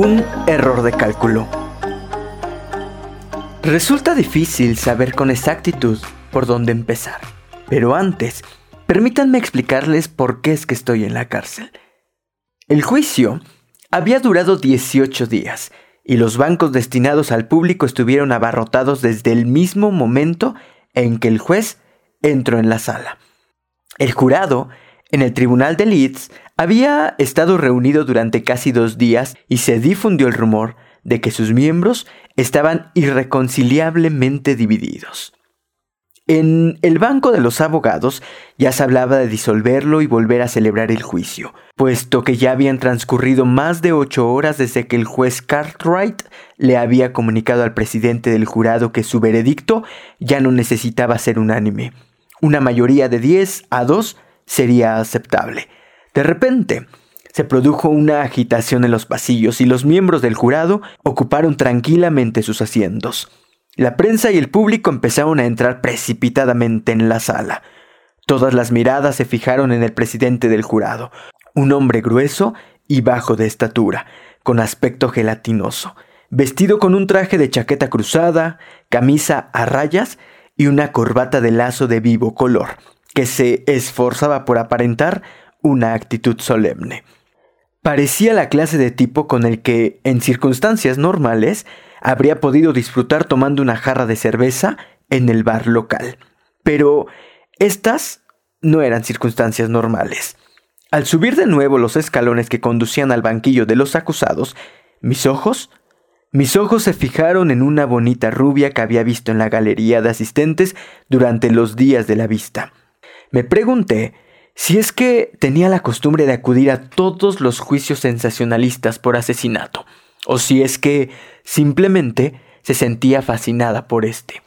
Un error de cálculo. Resulta difícil saber con exactitud por dónde empezar, pero antes, permítanme explicarles por qué es que estoy en la cárcel. El juicio había durado 18 días y los bancos destinados al público estuvieron abarrotados desde el mismo momento en que el juez entró en la sala. El jurado, en el tribunal de Leeds, había estado reunido durante casi dos días y se difundió el rumor de que sus miembros estaban irreconciliablemente divididos. En el banco de los abogados ya se hablaba de disolverlo y volver a celebrar el juicio, puesto que ya habían transcurrido más de ocho horas desde que el juez Cartwright le había comunicado al presidente del jurado que su veredicto ya no necesitaba ser unánime. Una mayoría de 10 a 2 sería aceptable. De repente, se produjo una agitación en los pasillos y los miembros del jurado ocuparon tranquilamente sus asientos. La prensa y el público empezaron a entrar precipitadamente en la sala. Todas las miradas se fijaron en el presidente del jurado, un hombre grueso y bajo de estatura, con aspecto gelatinoso, vestido con un traje de chaqueta cruzada, camisa a rayas y una corbata de lazo de vivo color, que se esforzaba por aparentar una actitud solemne. Parecía la clase de tipo con el que, en circunstancias normales, habría podido disfrutar tomando una jarra de cerveza en el bar local. Pero estas no eran circunstancias normales. Al subir de nuevo los escalones que conducían al banquillo de los acusados, mis ojos, mis ojos se fijaron en una bonita rubia que había visto en la galería de asistentes durante los días de la vista. Me pregunté si es que tenía la costumbre de acudir a todos los juicios sensacionalistas por asesinato, o si es que simplemente se sentía fascinada por este.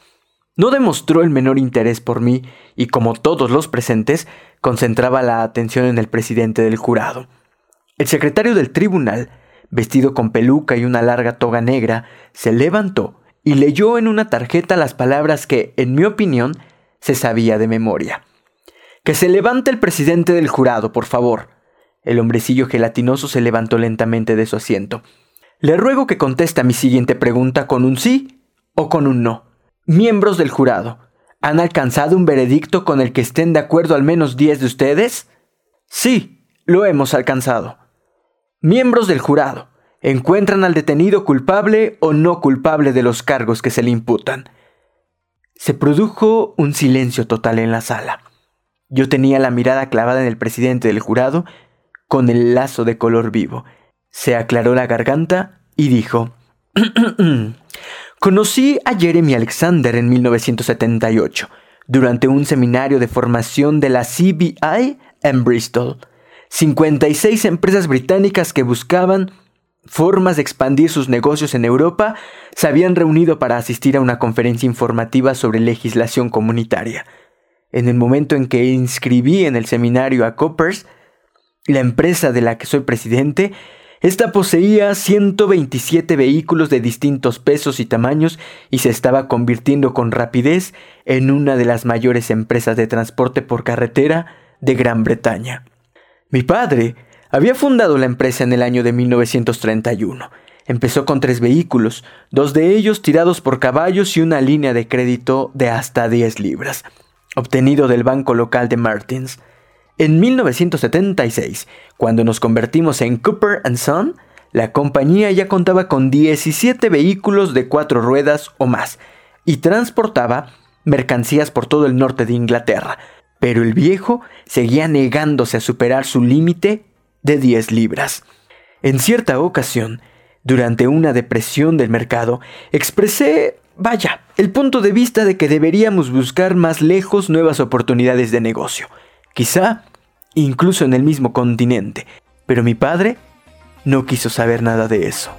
No demostró el menor interés por mí y como todos los presentes, concentraba la atención en el presidente del jurado. El secretario del tribunal, vestido con peluca y una larga toga negra, se levantó y leyó en una tarjeta las palabras que, en mi opinión, se sabía de memoria. Que se levante el presidente del jurado, por favor. El hombrecillo gelatinoso se levantó lentamente de su asiento. Le ruego que conteste a mi siguiente pregunta con un sí o con un no. Miembros del jurado, ¿han alcanzado un veredicto con el que estén de acuerdo al menos diez de ustedes? Sí, lo hemos alcanzado. Miembros del jurado, ¿encuentran al detenido culpable o no culpable de los cargos que se le imputan? Se produjo un silencio total en la sala. Yo tenía la mirada clavada en el presidente del jurado con el lazo de color vivo. Se aclaró la garganta y dijo, Conocí a Jeremy Alexander en 1978, durante un seminario de formación de la CBI en Bristol. 56 empresas británicas que buscaban formas de expandir sus negocios en Europa se habían reunido para asistir a una conferencia informativa sobre legislación comunitaria en el momento en que inscribí en el seminario a Coppers, la empresa de la que soy presidente, esta poseía 127 vehículos de distintos pesos y tamaños y se estaba convirtiendo con rapidez en una de las mayores empresas de transporte por carretera de Gran Bretaña. Mi padre había fundado la empresa en el año de 1931. Empezó con tres vehículos, dos de ellos tirados por caballos y una línea de crédito de hasta 10 libras obtenido del banco local de Martins. En 1976, cuando nos convertimos en Cooper ⁇ Son, la compañía ya contaba con 17 vehículos de cuatro ruedas o más y transportaba mercancías por todo el norte de Inglaterra, pero el viejo seguía negándose a superar su límite de 10 libras. En cierta ocasión, durante una depresión del mercado, expresé Vaya, el punto de vista de que deberíamos buscar más lejos nuevas oportunidades de negocio, quizá incluso en el mismo continente, pero mi padre no quiso saber nada de eso.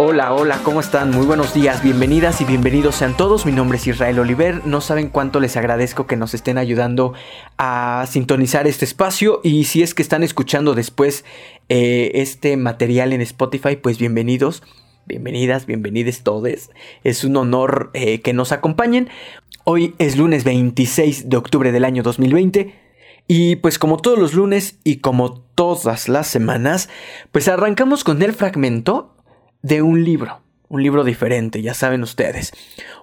Hola, hola, ¿cómo están? Muy buenos días, bienvenidas y bienvenidos sean todos. Mi nombre es Israel Oliver. No saben cuánto les agradezco que nos estén ayudando a sintonizar este espacio y si es que están escuchando después eh, este material en Spotify, pues bienvenidos. bienvenidas, bienvenidos todos. Es un honor eh, que nos acompañen. Hoy es lunes 26 de octubre del año 2020 y pues como todos los lunes y como todas las semanas, pues arrancamos con el fragmento de un libro, un libro diferente, ya saben ustedes.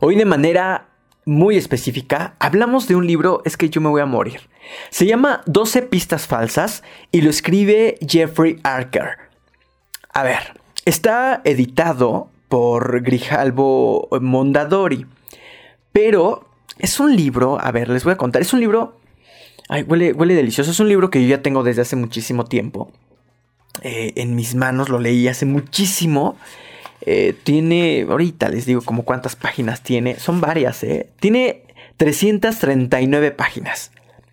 Hoy de manera muy específica, hablamos de un libro, es que yo me voy a morir. Se llama 12 pistas falsas y lo escribe Jeffrey Archer. A ver, está editado por Grijalbo Mondadori, pero es un libro, a ver, les voy a contar, es un libro, ay, huele, huele delicioso, es un libro que yo ya tengo desde hace muchísimo tiempo. Eh, en mis manos lo leí hace muchísimo eh, tiene, ahorita les digo como cuántas páginas tiene, son varias, ¿eh? Tiene 339 páginas.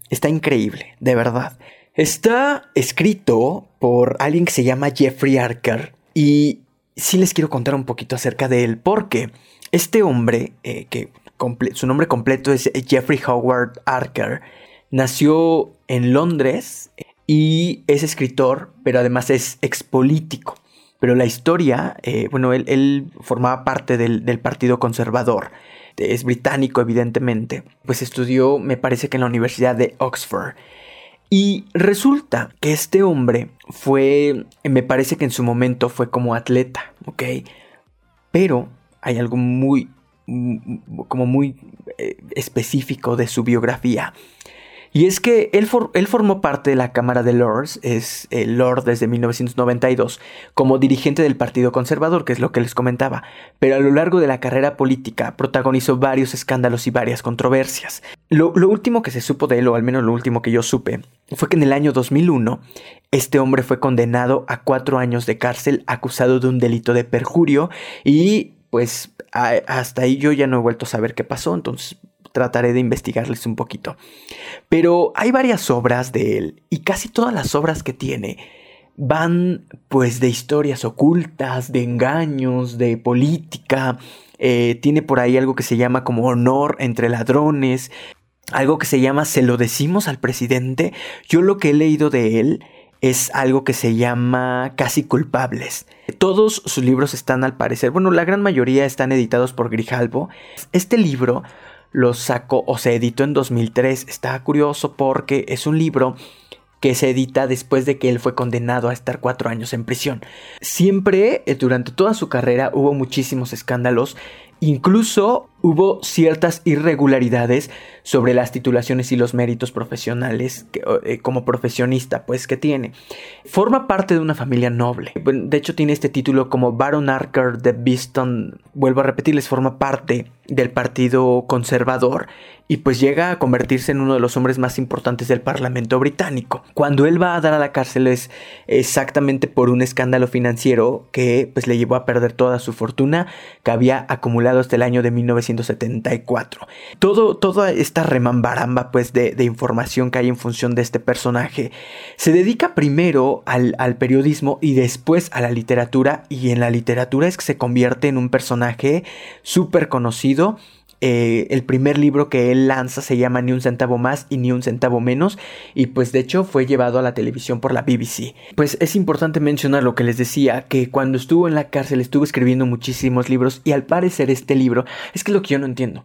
Está increíble, de verdad. Está escrito por alguien que se llama Jeffrey Archer y sí les quiero contar un poquito acerca de él porque este hombre, eh, que su nombre completo es Jeffrey Howard Archer, nació en Londres y es escritor, pero además es expolítico. Pero la historia, eh, bueno, él, formaba parte del, Partido Conservador. Es británico, evidentemente. Pues estudió, me parece que en la Universidad de Oxford. Y resulta que este hombre fue, me parece que en su momento fue como atleta, ¿ok? Pero hay algo muy, como muy eh, específico de su biografía. Y es que él, él, formó parte de la Cámara de Lords, es el Lord desde 1992, como dirigente del Partido Conservador, que es lo que les comentaba, pero a lo largo de la carrera política protagonizó varios escándalos y varias controversias. Lo, lo último que se supo de él, o al menos lo último que yo supe, fue que en el año 2001 este hombre fue condenado a cuatro años de cárcel acusado de un delito de perjurio y pues hasta ahí yo ya no he vuelto a saber qué pasó, entonces trataré de investigarles un poquito. Pero hay varias obras de él y casi todas las obras que tiene van pues de historias ocultas, de engaños, de política. Eh, tiene por ahí algo que se llama como honor entre ladrones, algo que se llama se lo decimos al presidente. Yo lo que he leído de él es algo que se llama Casi culpables. Todos sus libros están al parecer, bueno, la gran mayoría están editados por Grijalbo. Este libro lo sacó o se editó en 2003. Está curioso porque es un libro que se edita después de que él fue condenado a estar cuatro años en prisión. Siempre, eh, durante toda su carrera, hubo muchísimos escándalos Incluso hubo ciertas irregularidades sobre las titulaciones y los méritos profesionales eh, como profesionista, pues que tiene. Forma parte de una familia noble. De hecho, tiene este título como Baron Archer de Beeston. Vuelvo a repetirles, forma parte del Partido Conservador y pues llega a convertirse en uno de los hombres más importantes del Parlamento británico. Cuando él va a dar a la cárcel es exactamente por un escándalo financiero que pues le llevó a perder toda su fortuna que había acumulado hasta el año de 1974. Todo, toda esta remambaramba pues de, información que hay en función de este personaje se dedica primero al, al periodismo y después a la literatura y en la literatura es que se convierte en un personaje súper conocido eh, el primer libro que él lanza se llama Ni un centavo más y ni un centavo menos y pues de hecho fue llevado a la televisión por la BBC. Pues es importante mencionar lo que les decía, que cuando estuvo en la cárcel estuvo escribiendo muchísimos libros y al parecer este libro es que lo que yo no entiendo.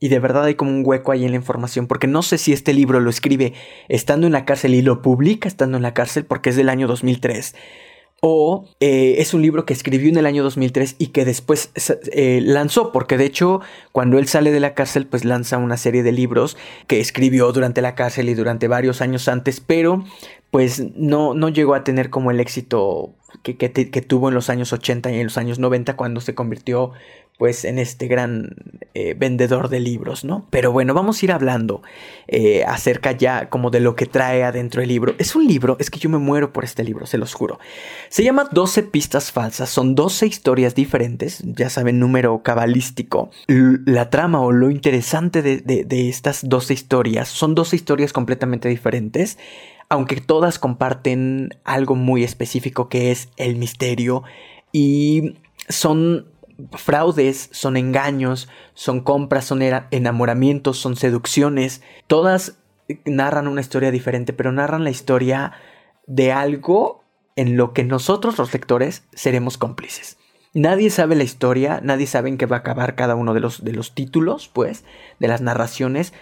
Y de verdad hay como un hueco ahí en la información, porque no sé si este libro lo escribe estando en la cárcel y lo publica estando en la cárcel porque es del año 2003 o eh, es un libro que escribió en el año 2003 y que después eh, lanzó, porque de hecho cuando él sale de la cárcel pues lanza una serie de libros que escribió durante la cárcel y durante varios años antes, pero pues no, no llegó a tener como el éxito que, que, tuvo en los años 80 y en los años 90 cuando se convirtió pues en este gran eh, vendedor de libros, ¿no? Pero bueno, vamos a ir hablando eh, acerca ya como de lo que trae adentro el libro. Es un libro, es que yo me muero por este libro, se los juro. Se llama 12 pistas falsas, son 12 historias diferentes, ya saben, número cabalístico. la trama o lo interesante de, de estas 12 historias son 12 historias completamente diferentes aunque todas comparten algo muy específico que es el misterio y son fraudes, son engaños, son compras, son enamoramientos, son seducciones. Todas narran una historia diferente, pero narran la historia de algo en lo que nosotros los lectores seremos cómplices. Nadie sabe la historia, nadie sabe en qué va a acabar cada uno de los, de los títulos, pues, de las narraciones.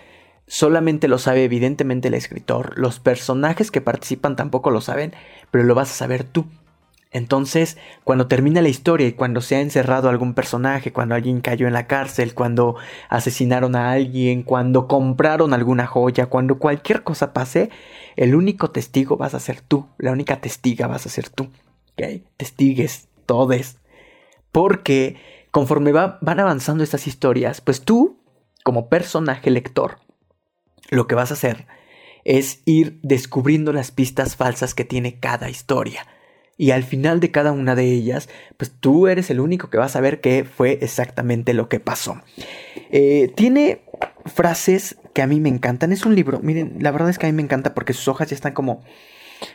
Solamente lo sabe evidentemente el escritor. Los personajes que participan tampoco lo saben, pero lo vas a saber tú. Entonces, cuando termina la historia y cuando se ha encerrado algún personaje, cuando alguien cayó en la cárcel, cuando asesinaron a alguien, cuando compraron alguna joya, cuando cualquier cosa pase, el único testigo vas a ser tú, la única testiga vas a ser tú. ¿Ok? Testigues, todes. Porque conforme van avanzando estas historias, pues tú, como personaje lector, lo que vas a hacer es ir descubriendo las pistas falsas que tiene cada historia y al final de cada una de ellas, pues tú eres el único que va a saber qué fue exactamente lo que pasó. Eh, tiene frases que a mí me encantan. Es un libro, miren, la verdad es que a mí me encanta porque sus hojas ya están como...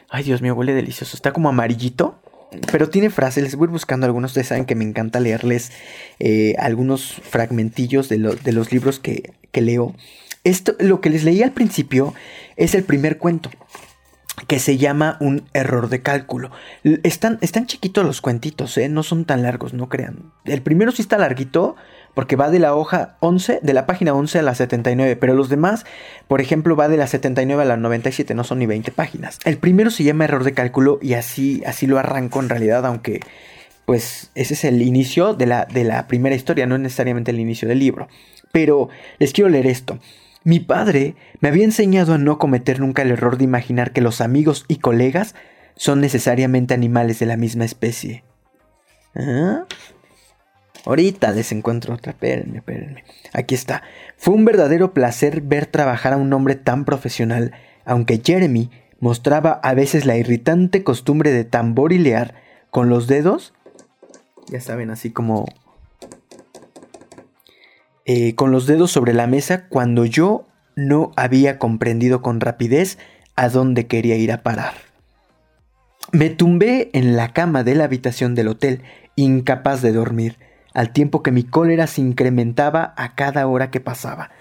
Ay, Dios mío, huele delicioso. Está como amarillito. Pero tiene frases, les voy buscando algunos. Ustedes saben que me encanta leerles eh, algunos fragmentillos de, de los libros que, que leo. Esto, lo que les leí al principio es el primer cuento que se llama un error de cálculo. Están, están chiquitos los cuentitos, ¿eh? no son tan largos, no crean. El primero sí está larguito, porque va de la hoja 11, de la página 11 a la 79, pero los demás, por ejemplo, va de la 79 a la 97, no son ni 20 páginas. El primero se llama error de cálculo y así, así lo arranco en realidad, aunque pues ese es el inicio de la, de la primera historia, no es necesariamente el inicio del libro. Pero les quiero leer esto. Mi padre me había enseñado a no cometer nunca el error de imaginar que los amigos y colegas son necesariamente animales de la misma especie. ¿Ah? Ahorita les encuentro otra, espérenme, espérenme. Aquí está. Fue un verdadero placer ver trabajar a un hombre tan profesional, aunque Jeremy mostraba a veces la irritante costumbre de tamborilear con los dedos. Ya saben, así como eh, con los dedos sobre la mesa cuando yo no había comprendido con rapidez a dónde quería ir a parar. Me tumbé en la cama de la habitación del hotel, incapaz de dormir, al tiempo que mi cólera se incrementaba a cada hora que pasaba.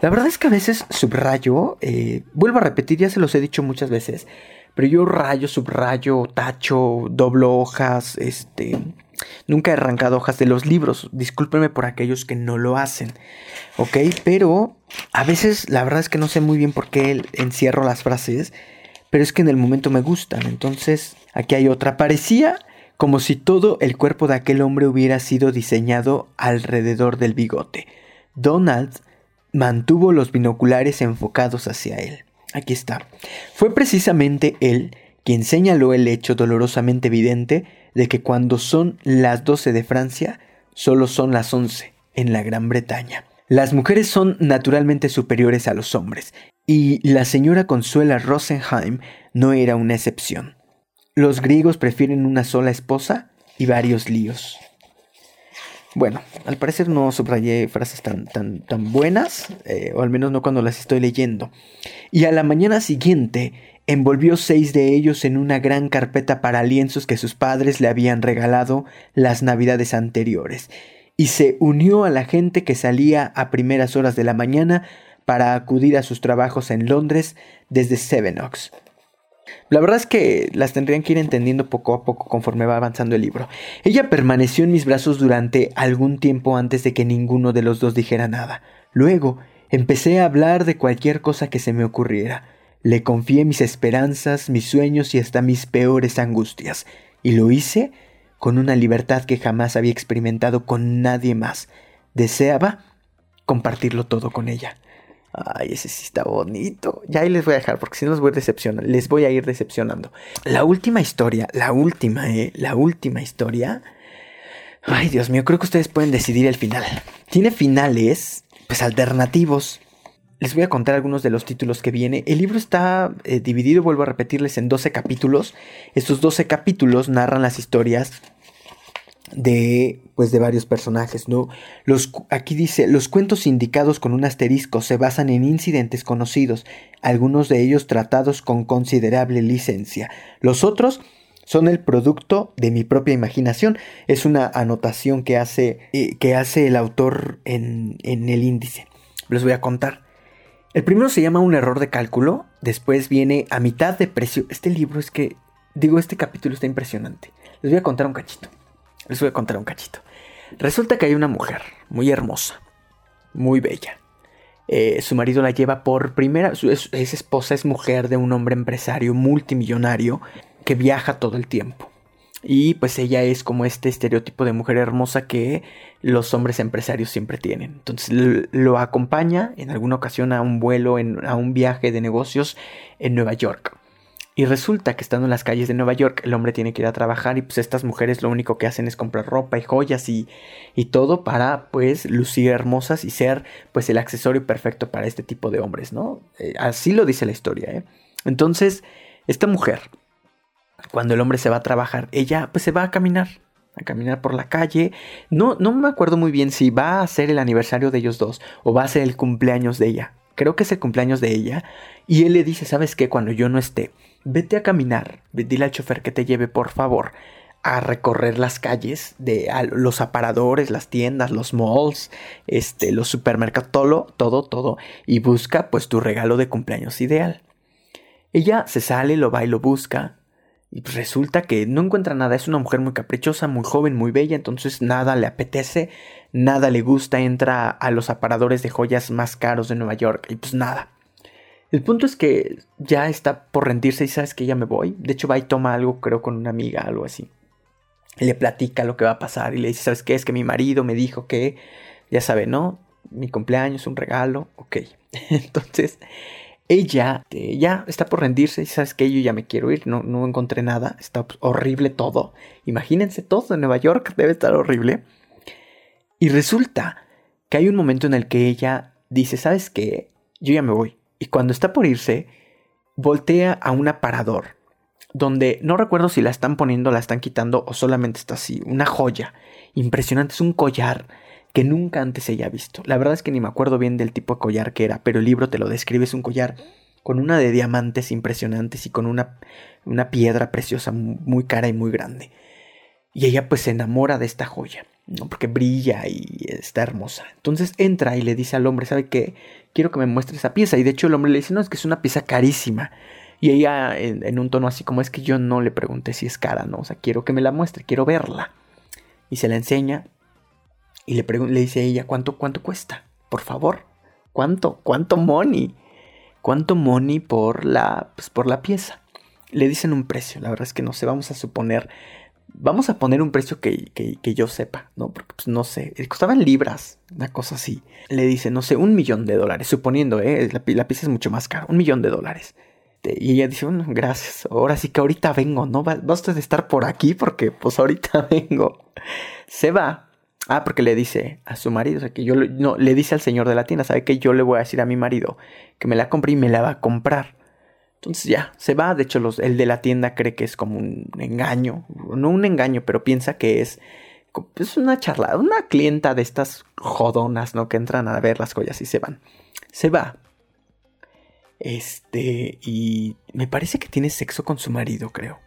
La verdad es que a veces subrayo, eh, vuelvo a repetir, ya se los he dicho muchas veces, pero yo rayo, subrayo, tacho, doblo hojas, este, Nunca he arrancado hojas de los libros. Discúlpenme por aquellos que no lo hacen. ¿Ok? Pero a veces la verdad es que no sé muy bien por qué encierro las frases. Pero es que en el momento me gustan. Entonces, aquí hay otra. Parecía como si todo el cuerpo de aquel hombre hubiera sido diseñado alrededor del bigote. Donald mantuvo los binoculares enfocados hacia él. Aquí está. Fue precisamente él quien señaló el hecho dolorosamente evidente de que cuando son las 12 de Francia, solo son las 11 en la Gran Bretaña. Las mujeres son naturalmente superiores a los hombres, y la señora Consuela Rosenheim no era una excepción. Los griegos prefieren una sola esposa y varios líos. Bueno, al parecer no subrayé frases tan, tan, tan buenas, eh, o al menos no cuando las estoy leyendo. Y a la mañana siguiente envolvió seis de ellos en una gran carpeta para lienzos que sus padres le habían regalado las navidades anteriores, y se unió a la gente que salía a primeras horas de la mañana para acudir a sus trabajos en Londres desde Sevenoaks. La verdad es que las tendrían que ir entendiendo poco a poco conforme va avanzando el libro. Ella permaneció en mis brazos durante algún tiempo antes de que ninguno de los dos dijera nada. Luego empecé a hablar de cualquier cosa que se me ocurriera. Le confié mis esperanzas, mis sueños y hasta mis peores angustias, y lo hice con una libertad que jamás había experimentado con nadie más. Deseaba compartirlo todo con ella. Ay, ese sí está bonito. Ya ahí les voy a dejar porque si no los voy a decepcionar. Les voy a ir decepcionando. La última historia, la última, eh, la última historia. Ay, Dios mío, creo que ustedes pueden decidir el final. Tiene finales, pues alternativos. Les voy a contar algunos de los títulos que viene. El libro está eh, dividido, vuelvo a repetirles, en 12 capítulos. Estos 12 capítulos narran las historias de pues de varios personajes, ¿no? Los aquí dice, los cuentos indicados con un asterisco se basan en incidentes conocidos, algunos de ellos tratados con considerable licencia. Los otros son el producto de mi propia imaginación. Es una anotación que hace, eh, que hace el autor en, en el índice. Les voy a contar. El primero se llama Un error de cálculo, después viene A mitad de precio. Este libro es que, digo, este capítulo está impresionante. Les voy a contar un cachito. Les voy a contar un cachito. Resulta que hay una mujer muy hermosa, muy bella. Eh, su marido la lleva por primera, es, es esposa, es mujer de un hombre empresario multimillonario que viaja todo el tiempo. Y pues ella es como este estereotipo de mujer hermosa que los hombres empresarios siempre tienen. Entonces lo acompaña en alguna ocasión a un vuelo, a un viaje de negocios en Nueva York. Y resulta que estando en las calles de Nueva York, el hombre tiene que ir a trabajar y pues estas mujeres lo único que hacen es comprar ropa y joyas y, y todo para pues lucir hermosas y ser pues el accesorio perfecto para este tipo de hombres, ¿no? Eh, así lo dice la historia, ¿eh? Entonces, esta mujer cuando el hombre se va a trabajar, ella pues se va a caminar, a caminar por la calle. No, no me acuerdo muy bien si va a ser el aniversario de ellos dos o va a ser el cumpleaños de ella. Creo que es el cumpleaños de ella. Y él le dice, ¿sabes qué? Cuando yo no esté, vete a caminar, dile al chofer que te lleve, por favor, a recorrer las calles de los aparadores, las tiendas, los malls, este, los supermercados, todo, todo, todo, y busca pues tu regalo de cumpleaños ideal. Ella se sale, lo va y lo busca, y pues resulta que no encuentra nada, es una mujer muy caprichosa, muy joven, muy bella, entonces nada le apetece, nada le gusta, entra a los aparadores de joyas más caros de Nueva York y pues nada. El punto es que ya está por rendirse y sabes que ya me voy. De hecho va y toma algo, creo, con una amiga, algo así. Le platica lo que va a pasar y le dice, ¿sabes qué? Es que mi marido me dijo que, ya sabe, ¿no? Mi cumpleaños, un regalo, ok. Entonces, ella ya está por rendirse y sabes que yo ya me quiero ir, no, no encontré nada, está horrible todo. Imagínense todo en Nueva York, debe estar horrible. Y resulta que hay un momento en el que ella dice, ¿sabes qué? Yo ya me voy. Y cuando está por irse, voltea a un aparador, donde no recuerdo si la están poniendo, la están quitando o solamente está así, una joya impresionante, es un collar que nunca antes ella ha visto. La verdad es que ni me acuerdo bien del tipo de collar que era, pero el libro te lo describe, es un collar con una de diamantes impresionantes y con una, una piedra preciosa muy cara y muy grande. Y ella pues se enamora de esta joya, ¿no? porque brilla y está hermosa. Entonces entra y le dice al hombre, ¿sabe qué? Quiero que me muestre esa pieza. Y de hecho el hombre le dice, no, es que es una pieza carísima. Y ella en, en un tono así como es que yo no le pregunté si es cara, ¿no? O sea, quiero que me la muestre, quiero verla. Y se la enseña y le, le dice a ella, ¿cuánto, ¿cuánto cuesta? Por favor, ¿cuánto? ¿Cuánto money? ¿Cuánto money por la, pues, por la pieza? Le dicen un precio, la verdad es que no sé, vamos a suponer, vamos a poner un precio que, que, yo sepa, ¿no? Porque pues no sé, eh, costaban libras, una cosa así. Le dice, no sé, un millón de dólares, suponiendo, ¿eh? La, pieza es mucho más cara, un millón de dólares. Y ella dice, gracias, ahora sí que ahorita vengo, ¿no? Va, va usted a estar por aquí porque pues ahorita vengo. Se va, Ah, porque le dice a su marido, o sea, que yo no, le dice al señor de la tienda, ¿sabe que Yo le voy a decir a mi marido que me la compre y me la va a comprar. Entonces ya, se va. De hecho, el de la tienda cree que es como un engaño. No un engaño, pero piensa que es, es una charla, una clienta de estas jodonas, ¿no? Que entran a ver las joyas y se van. Se va. Este, y me parece que tiene sexo con su marido, creo.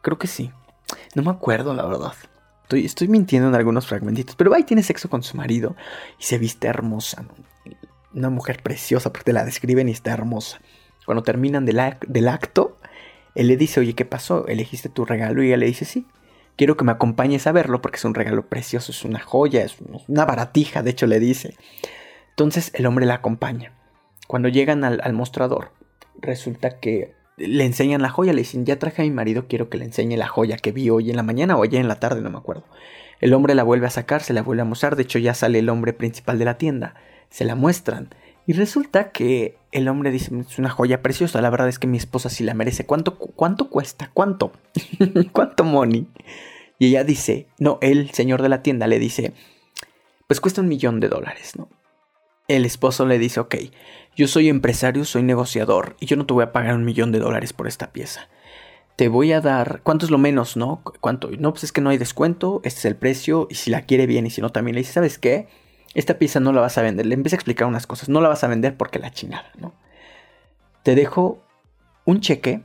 Creo que sí. No me acuerdo, la verdad. Estoy, mintiendo en algunos fragmentitos, pero ahí tiene sexo con su marido y se viste hermosa. Una mujer preciosa, porque la describen y está hermosa. Cuando terminan del, del acto, él le dice, oye, ¿qué pasó? ¿Elegiste tu regalo? Y ella le dice, sí. Quiero que me acompañes a verlo porque es un regalo precioso, es una joya, es una baratija, de hecho le dice. Entonces el hombre la acompaña. Cuando llegan al mostrador, resulta que le enseñan la joya, le dicen, ya traje a mi marido, quiero que le enseñe la joya que vi hoy en la mañana o ayer en la tarde, no me acuerdo. El hombre la vuelve a sacar, se la vuelve a mostrar, de hecho ya sale el hombre principal de la tienda, se la muestran. Y resulta que el hombre dice, es una joya preciosa, la verdad es que mi esposa sí la merece. ¿Cuánto, cuánto cuesta? ¿Cuánto? ¿Cuánto money? Y ella dice, no, el señor de la tienda le dice, pues cuesta un millón de dólares, ¿no? El esposo le dice, ok, yo soy empresario, soy negociador y yo no te voy a pagar un millón de dólares por esta pieza. Te voy a dar, ¿cuánto es lo menos, no? ¿Cuánto? No, pues es que no hay descuento, este es el precio y si la quiere bien y si no también le dice, ¿sabes qué? Esta pieza no la vas a vender. Le empieza a explicar unas cosas, no la vas a vender porque la chingada, ¿no? Te dejo un cheque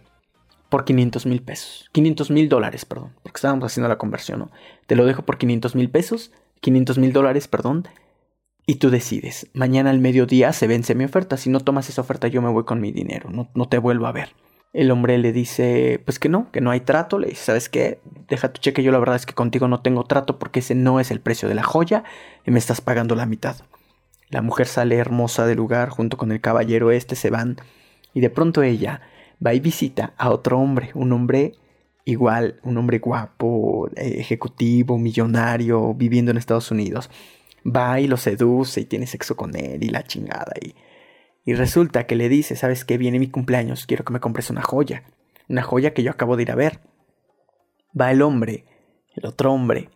por 500 mil pesos. 500 mil dólares, perdón, porque estábamos haciendo la conversión, ¿no? Te lo dejo por 500 mil pesos, 500 mil dólares, perdón, y tú decides, mañana al mediodía se vence mi oferta, si no tomas esa oferta yo me voy con mi dinero, no, no te vuelvo a ver. El hombre le dice, pues que no, que no hay trato. Le dice, ¿sabes qué? Deja tu cheque. Yo la verdad es que contigo no tengo trato porque ese no es el precio de la joya y me estás pagando la mitad. La mujer sale hermosa del lugar junto con el caballero este, se van y de pronto ella va y visita a otro hombre, un hombre igual, un hombre guapo, ejecutivo, millonario, viviendo en Estados Unidos. Va y lo seduce y tiene sexo con él y la chingada y y resulta que le dice, ¿sabes qué? Viene mi cumpleaños, quiero que me compres una joya. Una joya que yo acabo de ir a ver. Va el hombre, el otro hombre,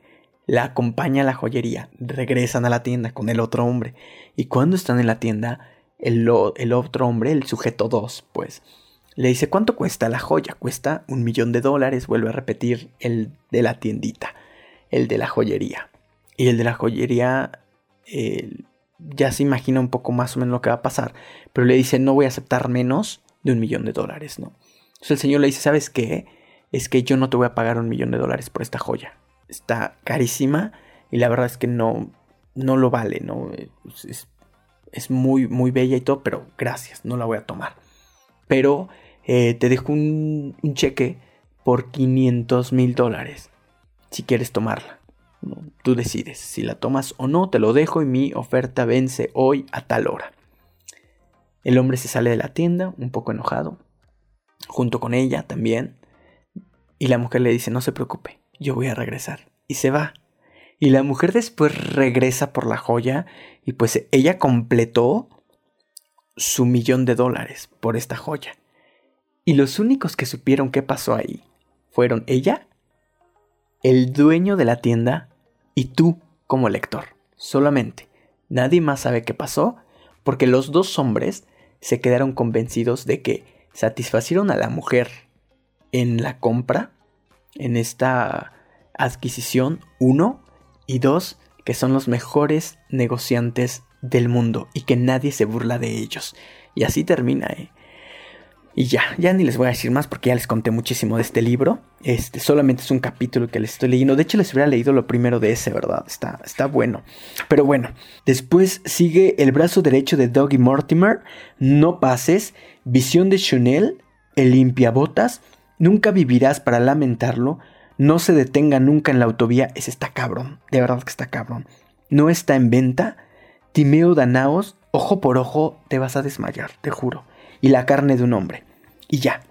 la acompaña a la joyería, regresan a la tienda con el otro hombre. Y cuando están en la tienda, el, el otro hombre, el sujeto 2, pues, le dice, ¿cuánto cuesta la joya? Cuesta un millón de dólares, vuelve a repetir el de la tiendita, el de la joyería. Y el de la joyería el ya se imagina un poco más o menos lo que va a pasar, pero le dice no voy a aceptar menos de un millón de dólares, ¿no? Entonces el señor le dice, ¿sabes qué? Es que yo no te voy a pagar un millón de dólares por esta joya. Está carísima y la verdad es que no, no lo vale, ¿no? Es, es muy, muy bella y todo, pero gracias, no la voy a tomar. Pero eh, te dejo un, un cheque por 500 mil dólares si quieres tomarla. Tú decides si la tomas o no, te lo dejo y mi oferta vence hoy a tal hora. El hombre se sale de la tienda, un poco enojado, junto con ella también, y la mujer le dice, no se preocupe, yo voy a regresar. Y se va. Y la mujer después regresa por la joya y pues ella completó su millón de dólares por esta joya. Y los únicos que supieron qué pasó ahí fueron ella, el dueño de la tienda y tú como lector. Solamente. Nadie más sabe qué pasó porque los dos hombres se quedaron convencidos de que satisfacieron a la mujer en la compra, en esta adquisición, uno, y dos, que son los mejores negociantes del mundo y que nadie se burla de ellos. Y así termina, ¿eh? Y ya, ya ni les voy a decir más porque ya les conté muchísimo de este libro. Este solamente es un capítulo que les estoy leyendo. De hecho, les hubiera leído lo primero de ese, ¿verdad? Está, está bueno. Pero bueno, después sigue El brazo derecho de Doggy Mortimer, No pases, Visión de Chanel, El limpiabotas, Nunca vivirás para lamentarlo, No se detenga nunca en la autovía. Ese está cabrón, de verdad que está cabrón. No está en venta. Timeo Danaos, ojo por ojo, te vas a desmayar, te juro. Y la carne de un hombre. Y ya.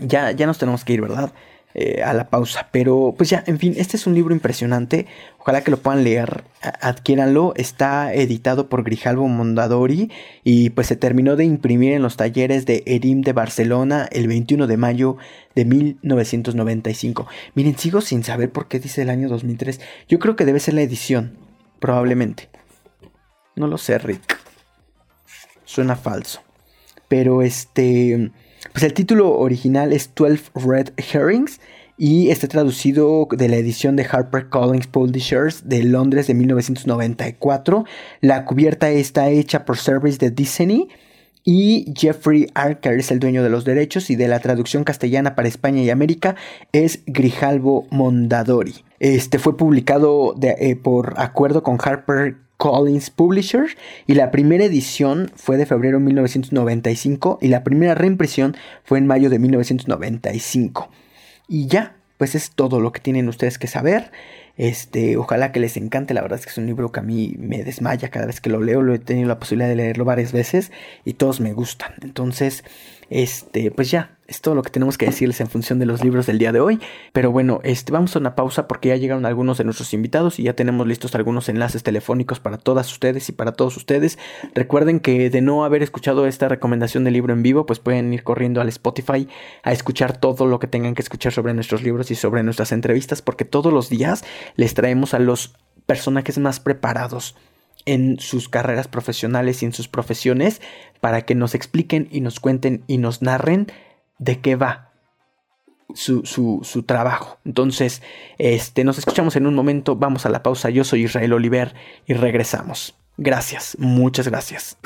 Ya, ya nos tenemos que ir, ¿verdad? Eh, a la pausa. Pero pues ya, en fin, este es un libro impresionante. Ojalá que lo puedan leer, adquiéranlo. Está editado por Grijalvo Mondadori y pues se terminó de imprimir en los talleres de Erim de Barcelona el 21 de mayo de 1995. Miren, sigo sin saber por qué dice el año 2003. Yo creo que debe ser la edición, probablemente. No lo sé, Rick. Suena falso. Pero este... Pues el título original es 12 Red Herrings y está traducido de la edición de HarperCollins Publishers de Londres de 1994. La cubierta está hecha por Service de Disney y Jeffrey Archer es el dueño de los derechos y de la traducción castellana para España y América es Grijalvo Mondadori. Este fue publicado eh, por acuerdo con Harper Collins Publishers y la primera edición fue de febrero de 1995 y la primera reimpresión fue en mayo de 1995. Y ya, pues es todo lo que tienen ustedes que saber. Este, ojalá que les encante, la verdad es que es un libro que a mí me desmaya cada vez que lo leo, lo he tenido la posibilidad de leerlo varias veces y todos me gustan. Entonces, este, pues ya, es todo lo que tenemos que decirles en función de los libros del día de hoy. Pero bueno, este, vamos a una pausa porque ya llegaron algunos de nuestros invitados y ya tenemos listos algunos enlaces telefónicos para todas ustedes y para todos ustedes. Recuerden que de no haber escuchado esta recomendación de libro en vivo, pues pueden ir corriendo al Spotify a escuchar todo lo que tengan que escuchar sobre nuestros libros y sobre nuestras entrevistas porque todos los días les traemos a los personajes más preparados en sus carreras profesionales y en sus profesiones para que nos expliquen y nos cuenten y nos narren de qué va su, su, trabajo. Entonces, este, nos escuchamos en un momento, vamos a la pausa. Yo soy Israel Oliver y regresamos. Gracias, muchas gracias.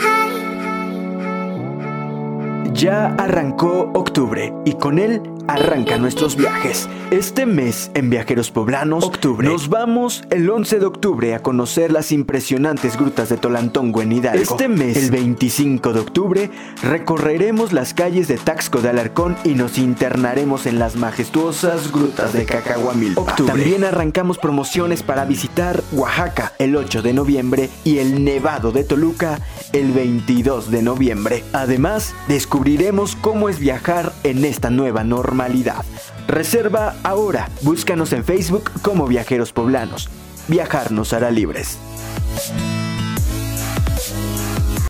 Ya arrancó octubre y con él arrancan nuestros viajes. Este mes en Viajeros Poblanos, octubre, nos vamos el 11 de octubre a conocer las impresionantes grutas de Tolantongo en Hidalgo. Este mes, el 25 de octubre, recorreremos las calles de Taxco de Alarcón y nos internaremos en las majestuosas grutas de Cacahuamilpa. También arrancamos promociones para visitar Oaxaca el 8 de noviembre y el Nevado de Toluca el 22 de noviembre. Además, descubriremos cómo es viajar en esta nueva normalidad. Reserva ahora. Búscanos en Facebook como Viajeros Poblanos. Viajar nos hará libres.